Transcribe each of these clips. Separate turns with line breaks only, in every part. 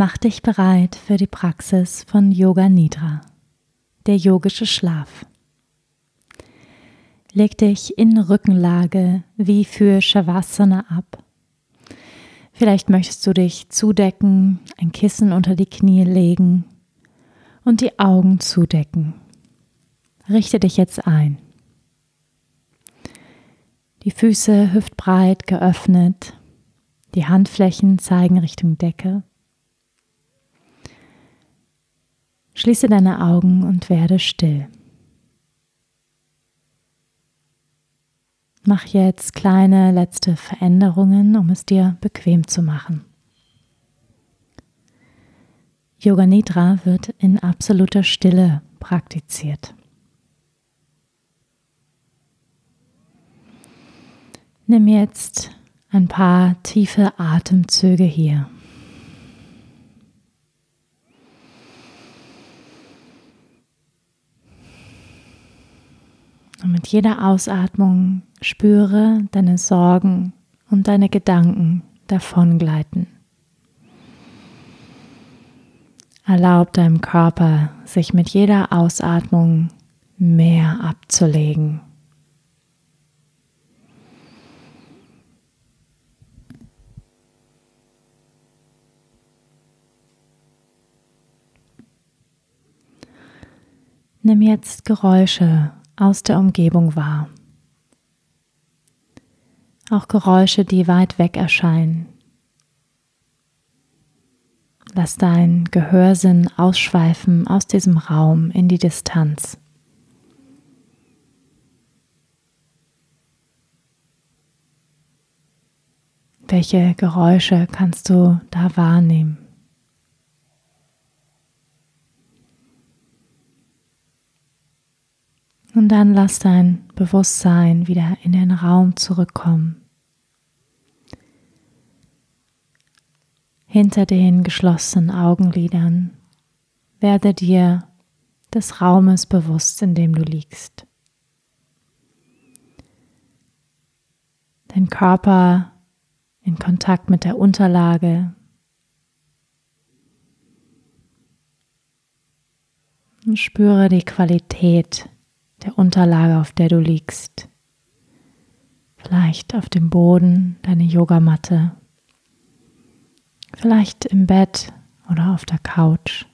Mach dich bereit für die Praxis von Yoga Nidra, der yogische Schlaf. Leg dich in Rückenlage wie für Shavasana ab. Vielleicht möchtest du dich zudecken, ein Kissen unter die Knie legen und die Augen zudecken. Richte dich jetzt ein. Die Füße hüftbreit geöffnet, die Handflächen zeigen Richtung Decke. Schließe deine Augen und werde still. Mach jetzt kleine letzte Veränderungen, um es dir bequem zu machen. Yoga Nidra wird in absoluter Stille praktiziert. Nimm jetzt ein paar tiefe Atemzüge hier. Und mit jeder Ausatmung spüre deine Sorgen und deine Gedanken davongleiten. Erlaub deinem Körper, sich mit jeder Ausatmung mehr abzulegen. Nimm jetzt Geräusche aus der Umgebung wahr. Auch Geräusche, die weit weg erscheinen. Lass dein Gehörsinn ausschweifen aus diesem Raum in die Distanz. Welche Geräusche kannst du da wahrnehmen? Und dann lass dein Bewusstsein wieder in den Raum zurückkommen. Hinter den geschlossenen Augenlidern werde dir des Raumes bewusst, in dem du liegst. Dein Körper in Kontakt mit der Unterlage. Und spüre die Qualität der Unterlage, auf der du liegst. Vielleicht auf dem Boden, deine Yogamatte. Vielleicht im Bett oder auf der Couch.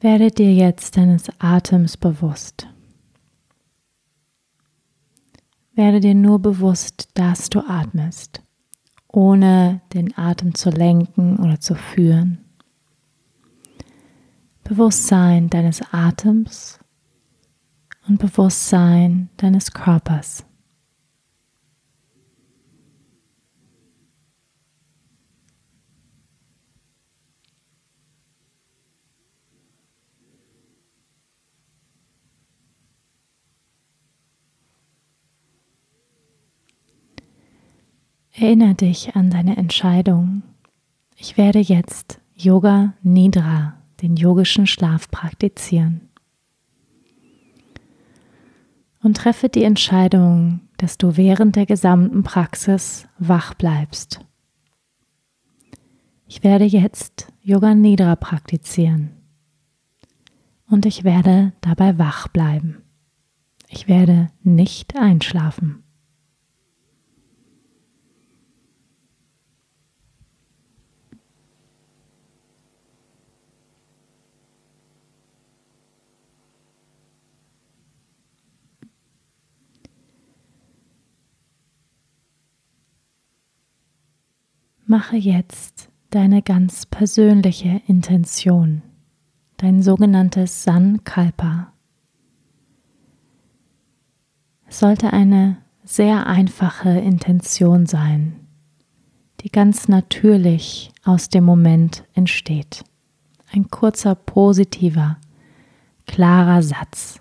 Werde dir jetzt deines Atems bewusst. Werde dir nur bewusst, dass du atmest ohne den Atem zu lenken oder zu führen. Bewusstsein deines Atems und Bewusstsein deines Körpers. Erinnere dich an deine Entscheidung. Ich werde jetzt Yoga Nidra, den yogischen Schlaf praktizieren. Und treffe die Entscheidung, dass du während der gesamten Praxis wach bleibst. Ich werde jetzt Yoga Nidra praktizieren. Und ich werde dabei wach bleiben. Ich werde nicht einschlafen. Mache jetzt deine ganz persönliche Intention, dein sogenanntes Sankalpa. Es sollte eine sehr einfache Intention sein, die ganz natürlich aus dem Moment entsteht. Ein kurzer, positiver, klarer Satz,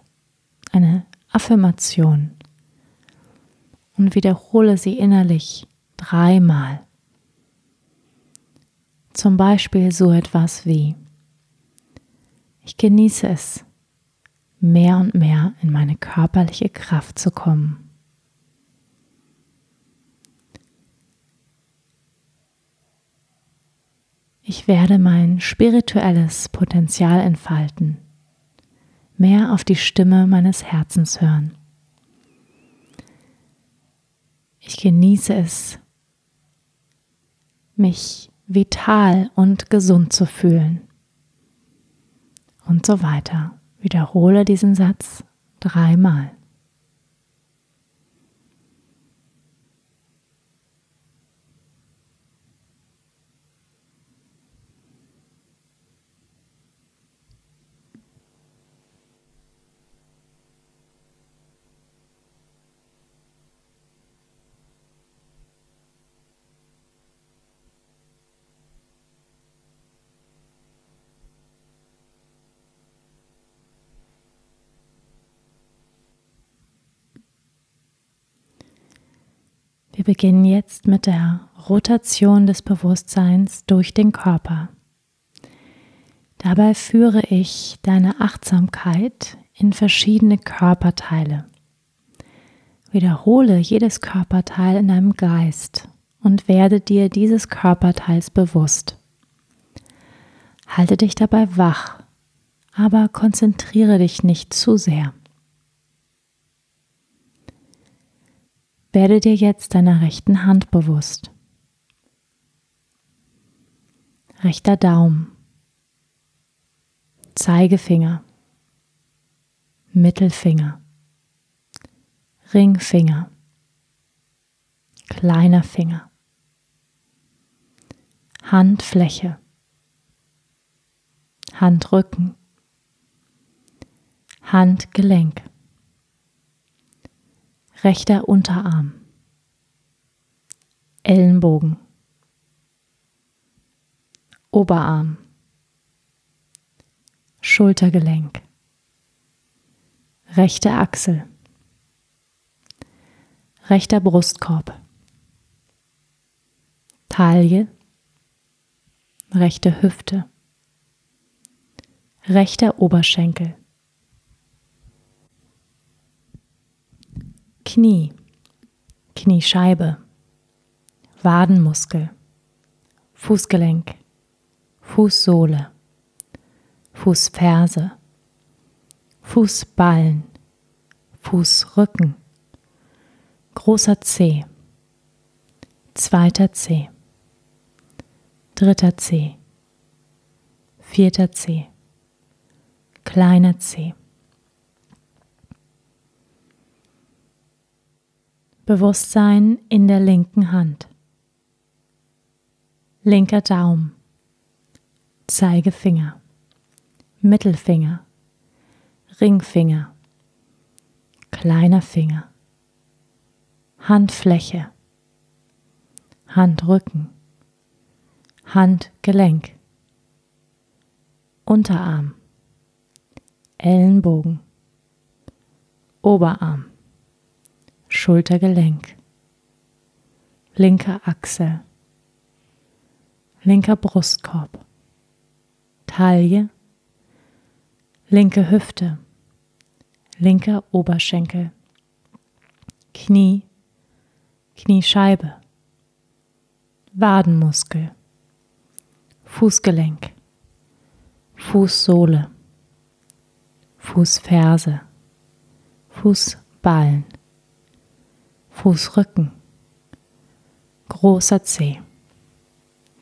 eine Affirmation und wiederhole sie innerlich dreimal. Zum Beispiel so etwas wie, ich genieße es, mehr und mehr in meine körperliche Kraft zu kommen. Ich werde mein spirituelles Potenzial entfalten, mehr auf die Stimme meines Herzens hören. Ich genieße es, mich vital und gesund zu fühlen. Und so weiter. Wiederhole diesen Satz dreimal. Wir beginnen jetzt mit der Rotation des Bewusstseins durch den Körper. Dabei führe ich deine Achtsamkeit in verschiedene Körperteile. Wiederhole jedes Körperteil in deinem Geist und werde dir dieses Körperteils bewusst. Halte dich dabei wach, aber konzentriere dich nicht zu sehr. Werde dir jetzt deiner rechten Hand bewusst. Rechter Daumen, Zeigefinger, Mittelfinger, Ringfinger, kleiner Finger, Handfläche, Handrücken, Handgelenk rechter Unterarm, Ellenbogen, Oberarm, Schultergelenk, rechte Achsel, rechter Brustkorb, Taille, rechte Hüfte, rechter Oberschenkel, Knie, Kniescheibe, Wadenmuskel, Fußgelenk, Fußsohle, Fußferse, Fußballen, Fußrücken, großer Zeh, zweiter Zeh, dritter Zeh, vierter Zeh, kleiner Zeh. Bewusstsein in der linken Hand. Linker Daumen. Zeigefinger. Mittelfinger. Ringfinger. Kleiner Finger. Handfläche. Handrücken. Handgelenk. Unterarm. Ellenbogen. Oberarm. Schultergelenk, linker Achsel, linker Brustkorb, Taille, linke Hüfte, linker Oberschenkel, Knie, Kniescheibe, Wadenmuskel, Fußgelenk, Fußsohle, Fußferse, Fußballen. Fußrücken, großer Zeh,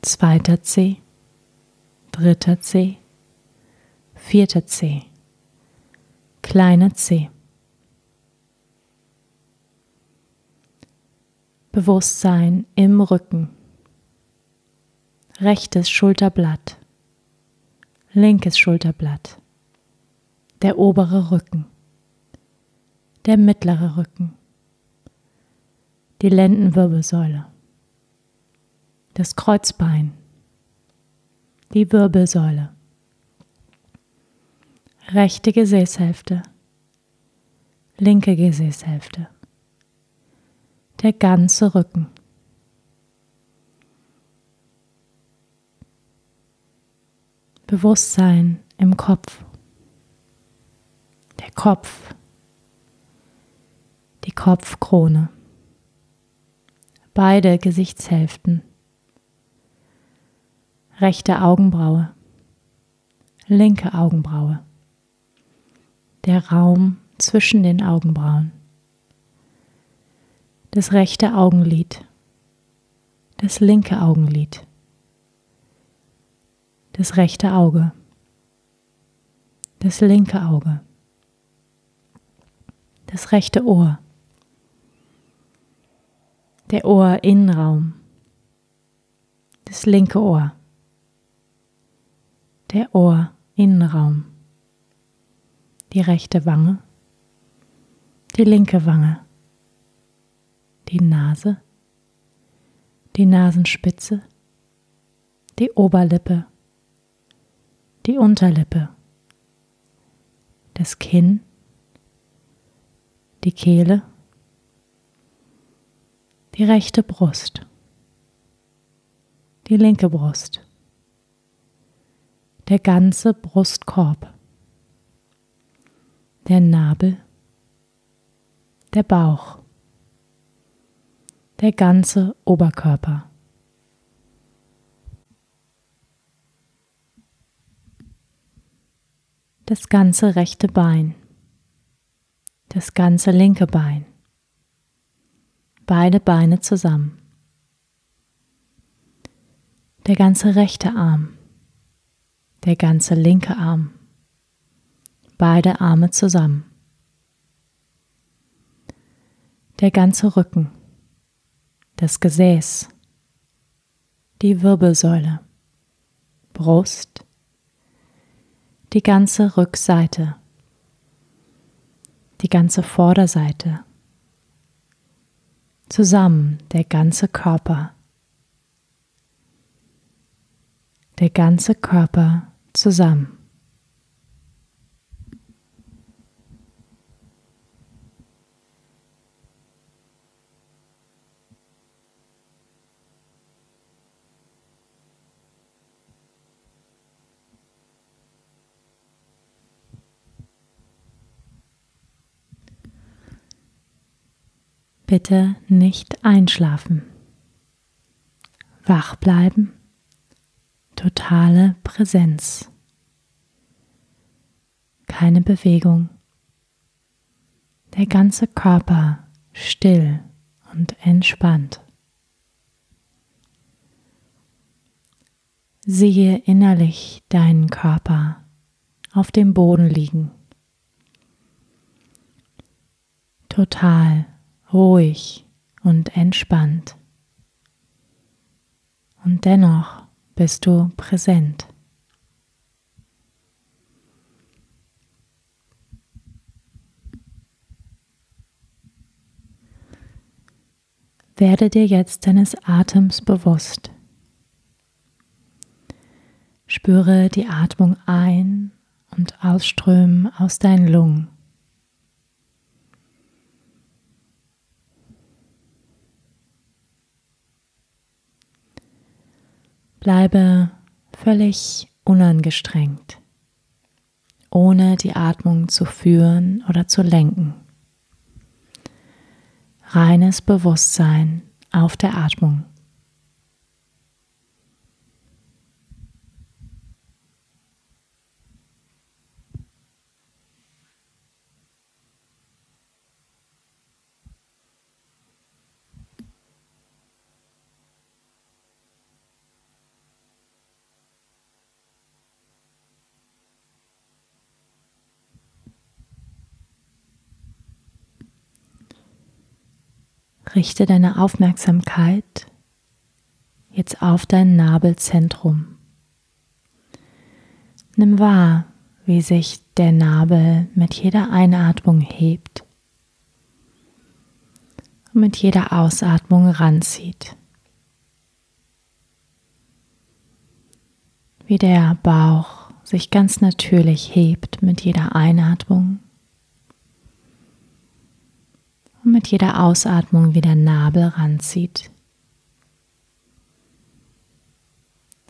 zweiter Zeh, dritter Zeh, vierter Zeh, kleiner Zeh. Bewusstsein im Rücken, rechtes Schulterblatt, linkes Schulterblatt, der obere Rücken, der mittlere Rücken die Lendenwirbelsäule, das Kreuzbein, die Wirbelsäule, rechte Gesäßhälfte, linke Gesäßhälfte, der ganze Rücken. Bewusstsein im Kopf, der Kopf, die Kopfkrone beide Gesichtshälften. rechte Augenbraue, linke Augenbraue, der Raum zwischen den Augenbrauen, das rechte Augenlid, das linke Augenlid, das rechte Auge, das linke Auge, das rechte Ohr, der Ohrinnenraum, das linke Ohr, der Ohrinnenraum, die rechte Wange, die linke Wange, die Nase, die Nasenspitze, die Oberlippe, die Unterlippe, das Kinn, die Kehle, die rechte Brust, die linke Brust, der ganze Brustkorb, der Nabel, der Bauch, der ganze Oberkörper. Das ganze rechte Bein, das ganze linke Bein, beide Beine zusammen, der ganze rechte Arm, der ganze linke Arm, beide Arme zusammen, der ganze Rücken, das Gesäß, die Wirbelsäule, Brust, die ganze Rückseite, die ganze Vorderseite, zusammen der ganze Körper, der ganze Körper zusammen. Bitte nicht einschlafen. Wach bleiben. Totale Präsenz. Keine Bewegung. Der ganze Körper still und entspannt. Siehe innerlich deinen Körper auf dem Boden liegen. Total ruhig und entspannt. Und dennoch bist du präsent. Werde dir jetzt deines Atems bewusst. Spüre die Atmung ein und ausströmen aus deinen Lungen. Bleibe völlig unangestrengt, ohne die Atmung zu führen oder zu lenken. Reines Bewusstsein auf der Atmung. Richte deine Aufmerksamkeit jetzt auf dein Nabelzentrum. Nimm wahr, wie sich der Nabel mit jeder Einatmung hebt und mit jeder Ausatmung ranzieht. Wie der Bauch sich ganz natürlich hebt mit jeder Einatmung und mit jeder Ausatmung wieder Nabel ranzieht.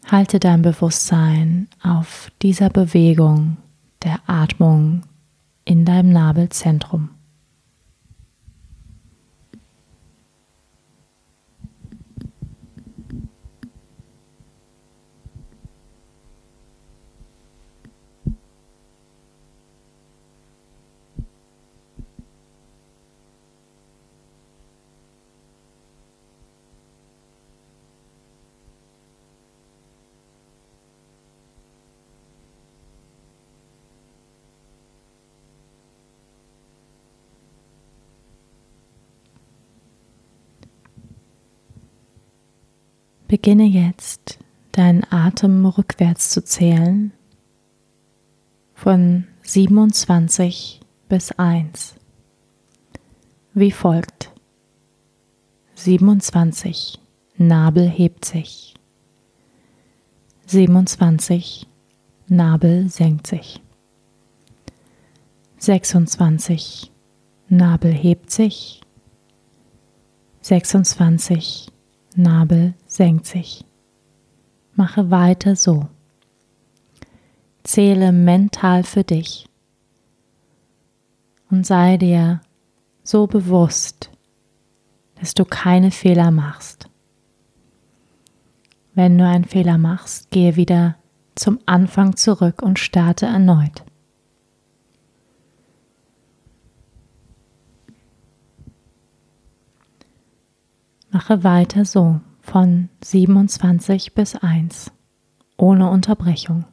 Halte dein Bewusstsein auf dieser Bewegung der Atmung in deinem Nabelzentrum. Beginne jetzt deinen Atem rückwärts zu zählen von 27 bis 1. Wie folgt. 27. Nabel hebt sich. 27. Nabel senkt sich. 26. Nabel hebt sich. 26. Nabel senkt sich. Mache weiter so. Zähle mental für dich und sei dir so bewusst, dass du keine Fehler machst. Wenn du einen Fehler machst, gehe wieder zum Anfang zurück und starte erneut. Mache weiter so von 27 bis 1 ohne Unterbrechung.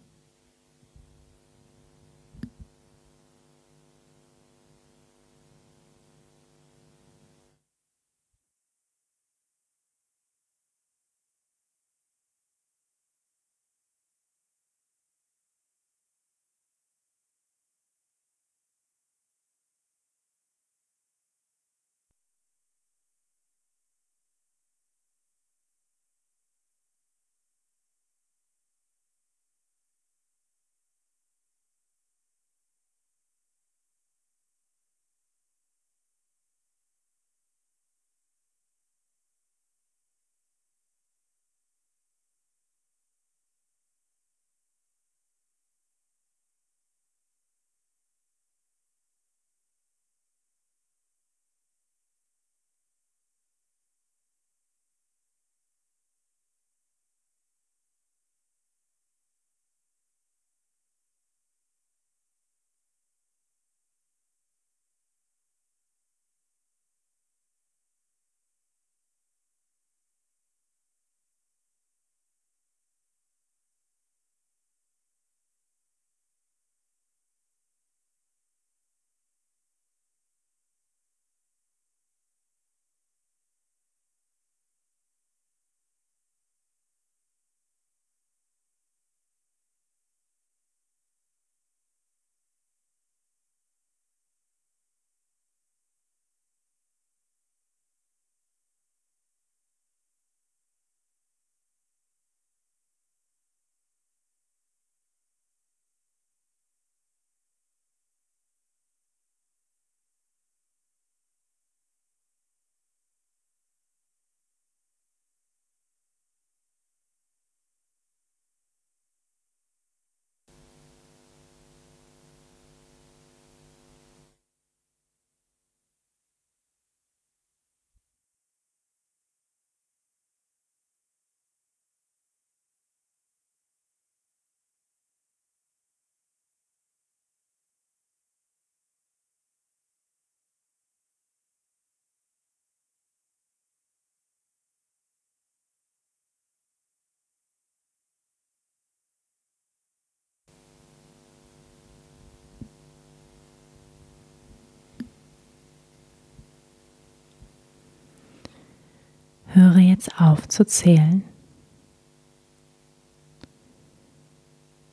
Höre jetzt auf zu zählen.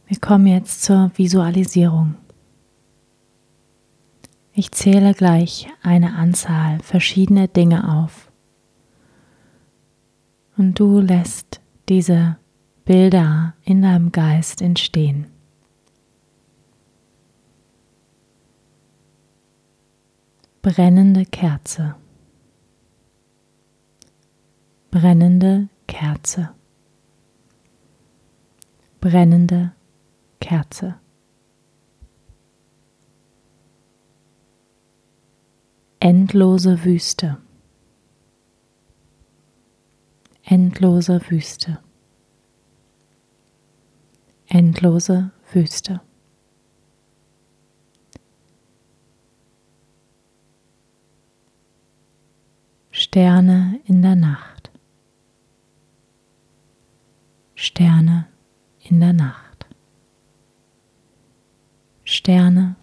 Wir kommen jetzt zur Visualisierung. Ich zähle gleich eine Anzahl verschiedener Dinge auf. Und du lässt diese Bilder in deinem Geist entstehen. Brennende Kerze brennende Kerze, brennende Kerze. Endlose Wüste, endlose Wüste, endlose Wüste. Sterne in der Nacht. Sterne in der Nacht. Sterne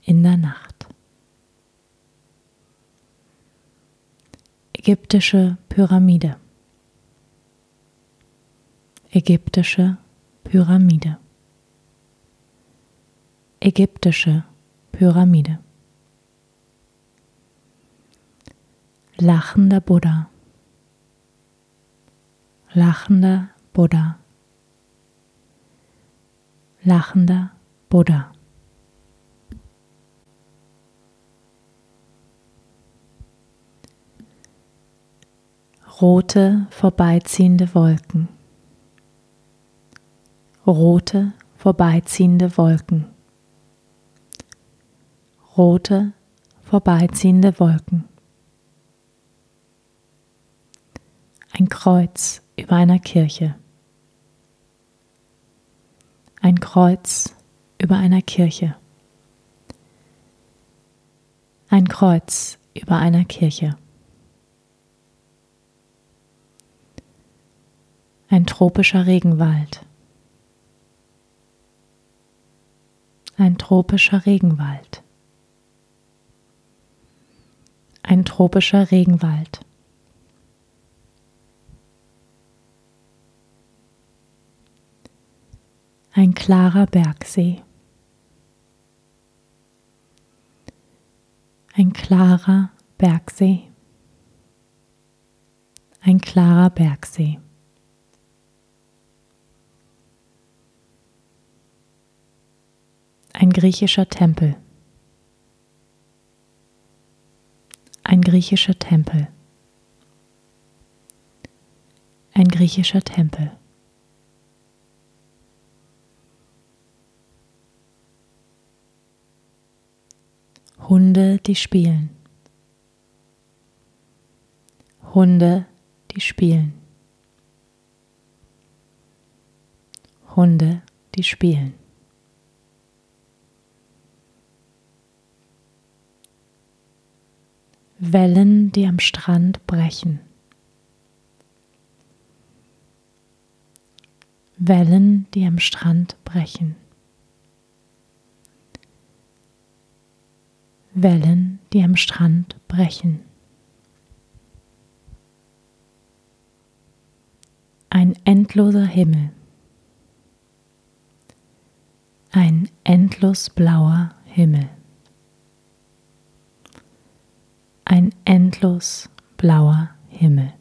in der Nacht. Ägyptische Pyramide. Ägyptische Pyramide. Ägyptische Pyramide. Lachender Buddha. Lachender Buddha. Lachender Buddha. Rote vorbeiziehende Wolken. Rote vorbeiziehende Wolken. Rote vorbeiziehende Wolken. Ein Kreuz über einer Kirche. Ein Kreuz über einer Kirche. Ein Kreuz über einer Kirche. Ein tropischer Regenwald. Ein tropischer Regenwald. Ein tropischer Regenwald. Ein klarer Bergsee. Ein klarer Bergsee. Ein klarer Bergsee. Ein griechischer Tempel. Ein griechischer Tempel. Ein griechischer Tempel. Hunde, die spielen. Hunde, die spielen. Hunde, die spielen. Wellen, die am Strand brechen. Wellen, die am Strand brechen. Wellen, die am Strand brechen. Ein endloser Himmel. Ein endlos blauer Himmel. Ein endlos blauer Himmel.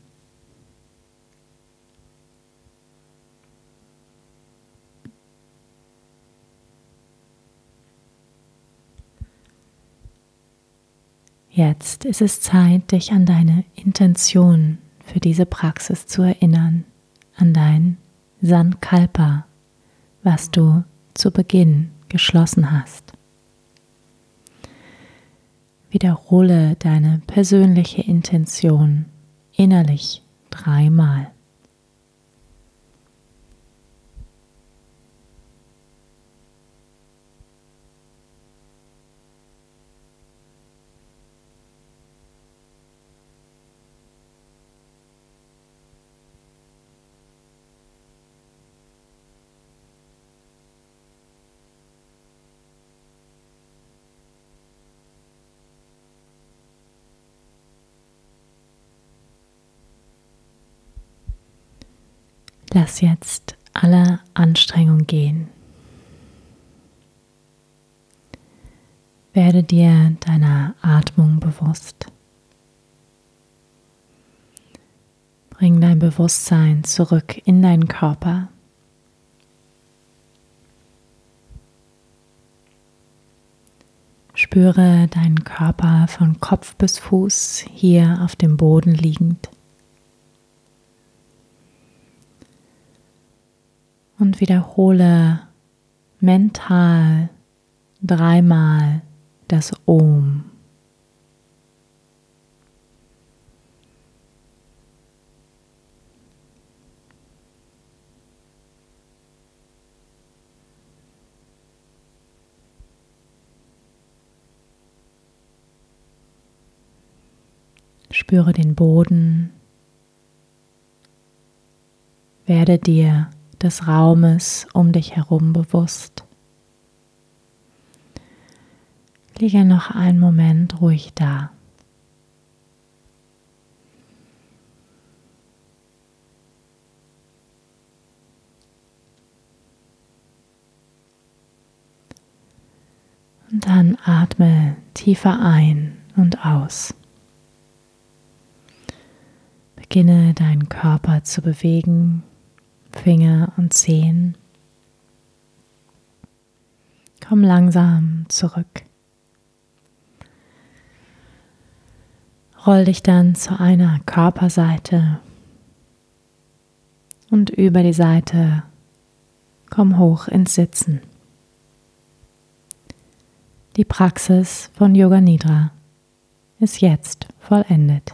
Jetzt ist es Zeit, dich an deine Intention für diese Praxis zu erinnern, an dein Sankalpa, was du zu Beginn geschlossen hast. Wiederhole deine persönliche Intention innerlich dreimal. Lass jetzt alle Anstrengung gehen. Werde dir deiner Atmung bewusst. Bring dein Bewusstsein zurück in deinen Körper. Spüre deinen Körper von Kopf bis Fuß hier auf dem Boden liegend. Und wiederhole mental dreimal das Om. Spüre den Boden. Werde dir des Raumes um dich herum bewusst. Liege noch einen Moment ruhig da. Und dann atme tiefer ein und aus. Beginne deinen Körper zu bewegen Finger und Zehen. Komm langsam zurück. Roll dich dann zu einer Körperseite und über die Seite komm hoch ins Sitzen. Die Praxis von Yoga Nidra ist jetzt vollendet.